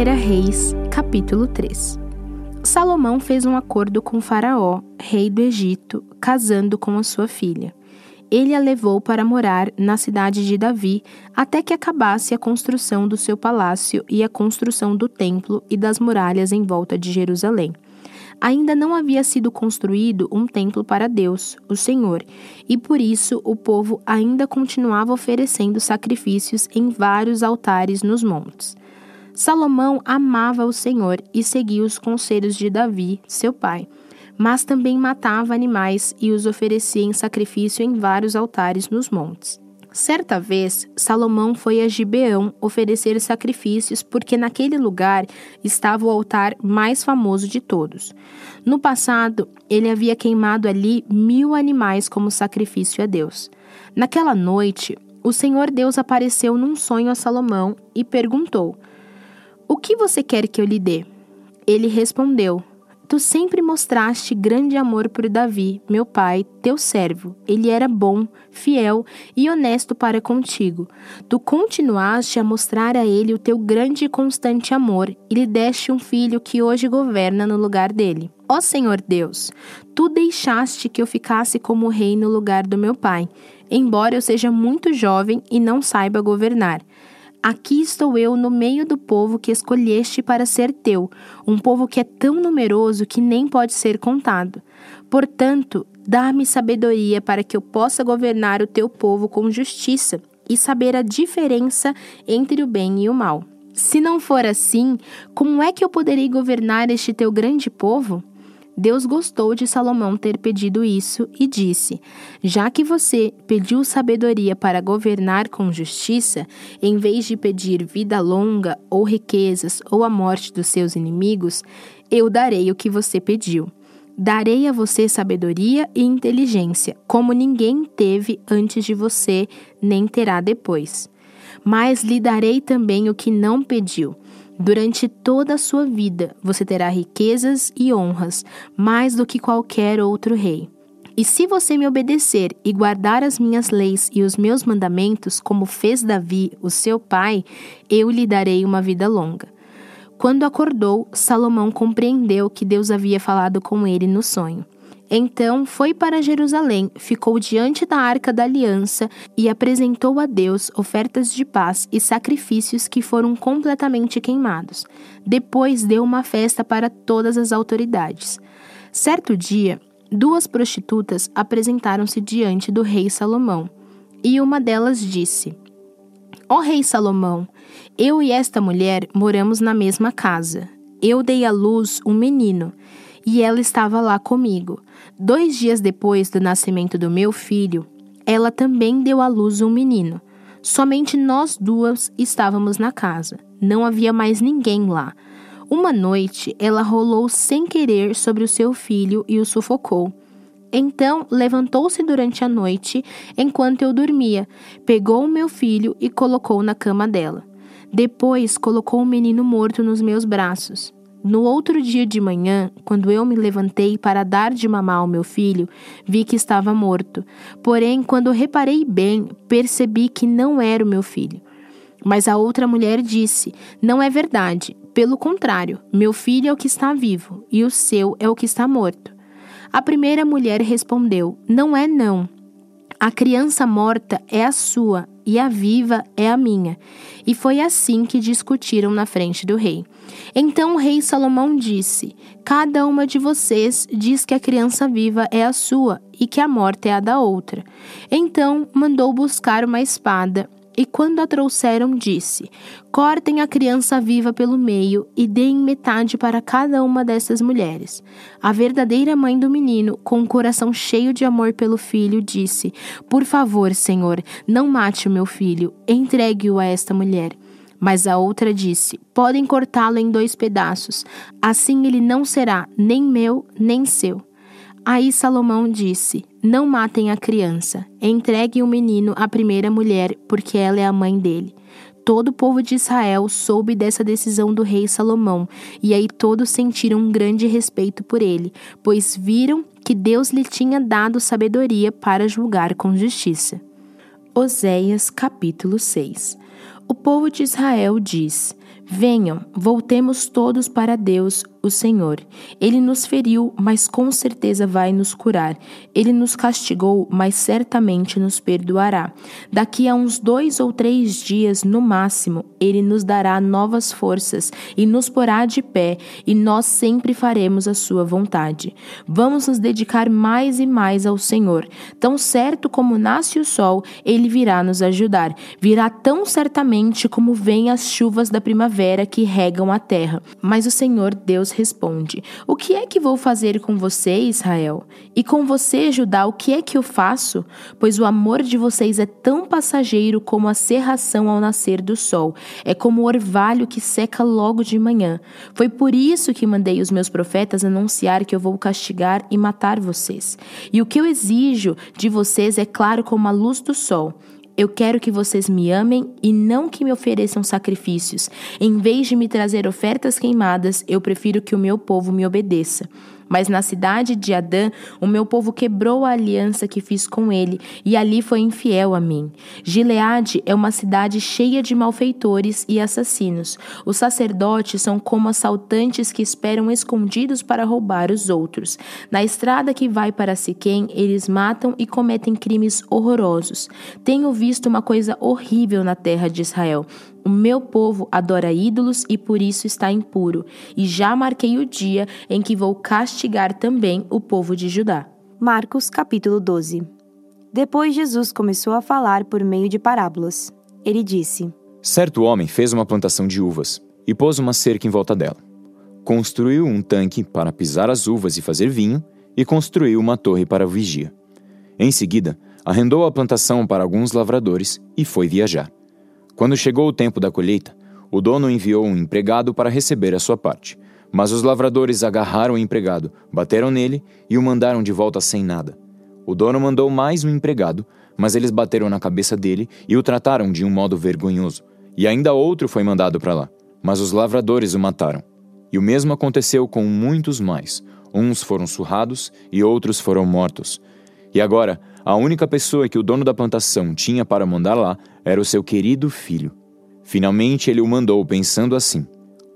1 Reis, capítulo 3 Salomão fez um acordo com Faraó, rei do Egito, casando com a sua filha. Ele a levou para morar na cidade de Davi até que acabasse a construção do seu palácio e a construção do templo e das muralhas em volta de Jerusalém. Ainda não havia sido construído um templo para Deus, o Senhor, e por isso o povo ainda continuava oferecendo sacrifícios em vários altares nos montes. Salomão amava o Senhor e seguia os conselhos de Davi, seu pai, mas também matava animais e os oferecia em sacrifício em vários altares nos montes. Certa vez, Salomão foi a Gibeão oferecer sacrifícios porque naquele lugar estava o altar mais famoso de todos. No passado, ele havia queimado ali mil animais como sacrifício a Deus. Naquela noite, o Senhor Deus apareceu num sonho a Salomão e perguntou: o que você quer que eu lhe dê? Ele respondeu: Tu sempre mostraste grande amor por Davi, meu pai, teu servo. Ele era bom, fiel e honesto para contigo. Tu continuaste a mostrar a ele o teu grande e constante amor e lhe deste um filho que hoje governa no lugar dele. Ó Senhor Deus, tu deixaste que eu ficasse como rei no lugar do meu pai, embora eu seja muito jovem e não saiba governar. Aqui estou eu no meio do povo que escolheste para ser teu, um povo que é tão numeroso que nem pode ser contado. Portanto, dá-me sabedoria para que eu possa governar o teu povo com justiça e saber a diferença entre o bem e o mal. Se não for assim, como é que eu poderei governar este teu grande povo? Deus gostou de Salomão ter pedido isso e disse: Já que você pediu sabedoria para governar com justiça, em vez de pedir vida longa ou riquezas ou a morte dos seus inimigos, eu darei o que você pediu. Darei a você sabedoria e inteligência, como ninguém teve antes de você, nem terá depois. Mas lhe darei também o que não pediu Durante toda a sua vida você terá riquezas e honras, mais do que qualquer outro rei. E se você me obedecer e guardar as minhas leis e os meus mandamentos, como fez Davi, o seu pai, eu lhe darei uma vida longa. Quando acordou, Salomão compreendeu que Deus havia falado com ele no sonho. Então foi para Jerusalém, ficou diante da arca da aliança e apresentou a Deus ofertas de paz e sacrifícios que foram completamente queimados. Depois deu uma festa para todas as autoridades. Certo dia, duas prostitutas apresentaram-se diante do rei Salomão, e uma delas disse: Ó oh, rei Salomão, eu e esta mulher moramos na mesma casa. Eu dei à luz um menino e ela estava lá comigo. Dois dias depois do nascimento do meu filho, ela também deu à luz um menino. Somente nós duas estávamos na casa. Não havia mais ninguém lá. Uma noite, ela rolou sem querer sobre o seu filho e o sufocou. Então levantou-se durante a noite, enquanto eu dormia, pegou o meu filho e colocou na cama dela. Depois colocou o menino morto nos meus braços. No outro dia de manhã, quando eu me levantei para dar de mamar ao meu filho, vi que estava morto. Porém, quando reparei bem, percebi que não era o meu filho. Mas a outra mulher disse: Não é verdade. Pelo contrário, meu filho é o que está vivo e o seu é o que está morto. A primeira mulher respondeu: Não é, não. A criança morta é a sua e a viva é a minha. E foi assim que discutiram na frente do rei. Então o rei Salomão disse: Cada uma de vocês diz que a criança viva é a sua e que a morta é a da outra. Então mandou buscar uma espada e quando a trouxeram, disse: Cortem a criança viva pelo meio e deem metade para cada uma dessas mulheres. A verdadeira mãe do menino, com o coração cheio de amor pelo filho, disse: Por favor, Senhor, não mate o meu filho, entregue-o a esta mulher. Mas a outra disse: Podem cortá-lo em dois pedaços, assim ele não será nem meu nem seu. Aí Salomão disse: Não matem a criança, entreguem o menino à primeira mulher, porque ela é a mãe dele. Todo o povo de Israel soube dessa decisão do rei Salomão, e aí todos sentiram um grande respeito por ele, pois viram que Deus lhe tinha dado sabedoria para julgar com justiça. Oséias capítulo 6 O povo de Israel diz: Venham, voltemos todos para Deus, o Senhor. Ele nos feriu, mas com certeza vai nos curar. Ele nos castigou, mas certamente nos perdoará. Daqui a uns dois ou três dias, no máximo, ele nos dará novas forças e nos porá de pé, e nós sempre faremos a sua vontade. Vamos nos dedicar mais e mais ao Senhor. Tão certo como nasce o sol, ele virá nos ajudar. Virá tão certamente como vêm as chuvas da primavera que regam a terra. Mas o Senhor Deus Deus responde: O que é que vou fazer com você, Israel? E com você, Judá, o que é que eu faço? Pois o amor de vocês é tão passageiro como a serração ao nascer do sol, é como o orvalho que seca logo de manhã. Foi por isso que mandei os meus profetas anunciar que eu vou castigar e matar vocês. E o que eu exijo de vocês é claro como a luz do sol. Eu quero que vocês me amem e não que me ofereçam sacrifícios. Em vez de me trazer ofertas queimadas, eu prefiro que o meu povo me obedeça. Mas na cidade de Adã, o meu povo quebrou a aliança que fiz com ele, e ali foi infiel a mim. Gileade é uma cidade cheia de malfeitores e assassinos. Os sacerdotes são como assaltantes que esperam escondidos para roubar os outros. Na estrada que vai para Siquém, eles matam e cometem crimes horrorosos. Tenho visto uma coisa horrível na terra de Israel. O meu povo adora ídolos e por isso está impuro, e já marquei o dia em que vou castigar também o povo de Judá. Marcos capítulo 12 Depois Jesus começou a falar por meio de parábolas. Ele disse: Certo homem fez uma plantação de uvas e pôs uma cerca em volta dela. Construiu um tanque para pisar as uvas e fazer vinho, e construiu uma torre para vigia. Em seguida, arrendou a plantação para alguns lavradores e foi viajar. Quando chegou o tempo da colheita, o dono enviou um empregado para receber a sua parte. Mas os lavradores agarraram o empregado, bateram nele e o mandaram de volta sem nada. O dono mandou mais um empregado, mas eles bateram na cabeça dele e o trataram de um modo vergonhoso. E ainda outro foi mandado para lá, mas os lavradores o mataram. E o mesmo aconteceu com muitos mais. Uns foram surrados e outros foram mortos. E agora, a única pessoa que o dono da plantação tinha para mandar lá era o seu querido filho. Finalmente ele o mandou, pensando assim: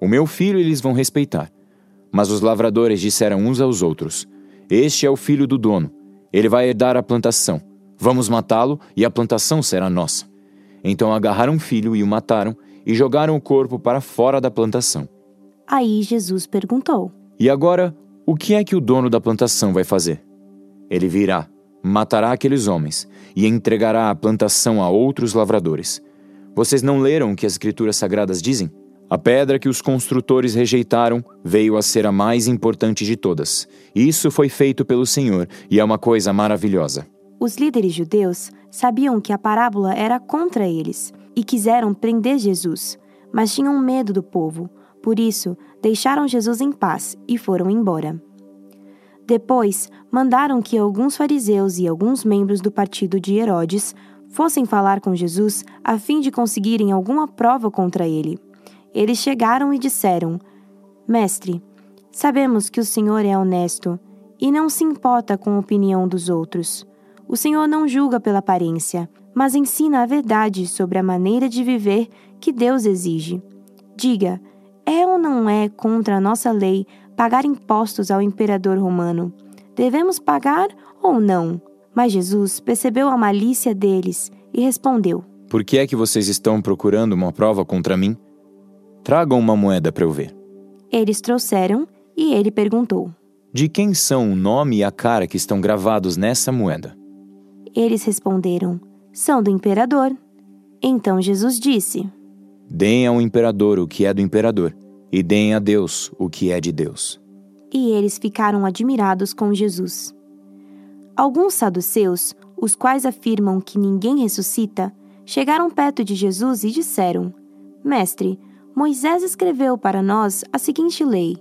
O meu filho eles vão respeitar. Mas os lavradores disseram uns aos outros: Este é o filho do dono. Ele vai herdar a plantação. Vamos matá-lo e a plantação será nossa. Então agarraram o filho e o mataram e jogaram o corpo para fora da plantação. Aí Jesus perguntou: E agora, o que é que o dono da plantação vai fazer? Ele virá matará aqueles homens e entregará a plantação a outros lavradores. Vocês não leram o que as Escrituras Sagradas dizem? A pedra que os construtores rejeitaram veio a ser a mais importante de todas. Isso foi feito pelo Senhor e é uma coisa maravilhosa. Os líderes judeus sabiam que a parábola era contra eles e quiseram prender Jesus, mas tinham medo do povo. Por isso, deixaram Jesus em paz e foram embora. Depois, mandaram que alguns fariseus e alguns membros do partido de Herodes fossem falar com Jesus a fim de conseguirem alguma prova contra ele. Eles chegaram e disseram: Mestre, sabemos que o Senhor é honesto e não se importa com a opinião dos outros. O Senhor não julga pela aparência, mas ensina a verdade sobre a maneira de viver que Deus exige. Diga, é ou não é contra a nossa lei pagar impostos ao imperador romano. Devemos pagar ou não? Mas Jesus percebeu a malícia deles e respondeu: Por que é que vocês estão procurando uma prova contra mim? Tragam uma moeda para eu ver. Eles trouxeram e ele perguntou: De quem são o nome e a cara que estão gravados nessa moeda? Eles responderam: São do imperador. Então Jesus disse: Deem ao imperador o que é do imperador e deem a Deus o que é de Deus. E eles ficaram admirados com Jesus. Alguns saduceus, os quais afirmam que ninguém ressuscita, chegaram perto de Jesus e disseram: Mestre, Moisés escreveu para nós a seguinte lei: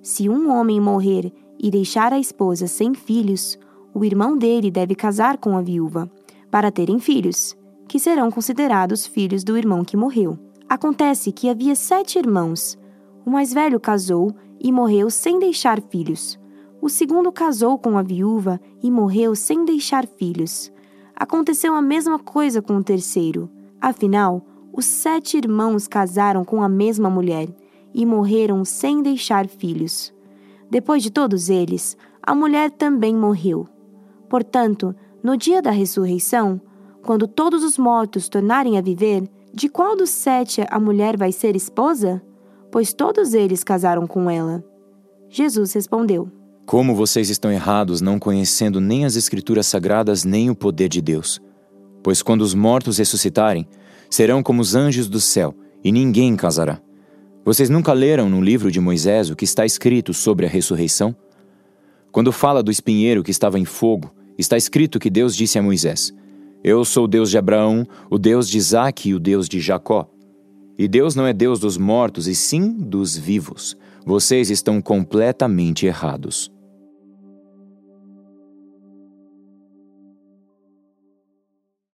Se um homem morrer e deixar a esposa sem filhos, o irmão dele deve casar com a viúva, para terem filhos, que serão considerados filhos do irmão que morreu. Acontece que havia sete irmãos. O mais velho casou e morreu sem deixar filhos. O segundo casou com a viúva e morreu sem deixar filhos. Aconteceu a mesma coisa com o terceiro. Afinal, Os sete irmãos casaram com a mesma mulher e morreram sem deixar filhos. Depois de todos eles, a mulher também morreu. Portanto, no dia da ressurreição, quando todos os mortos tornarem a viver, de qual dos sete a mulher vai ser esposa? Pois todos eles casaram com ela. Jesus respondeu: Como vocês estão errados, não conhecendo nem as Escrituras sagradas nem o poder de Deus. Pois quando os mortos ressuscitarem, serão como os anjos do céu, e ninguém casará. Vocês nunca leram no livro de Moisés o que está escrito sobre a ressurreição? Quando fala do espinheiro que estava em fogo, está escrito que Deus disse a Moisés: Eu sou o Deus de Abraão, o Deus de Isaque e o Deus de Jacó. E Deus não é Deus dos mortos, e sim dos vivos. Vocês estão completamente errados.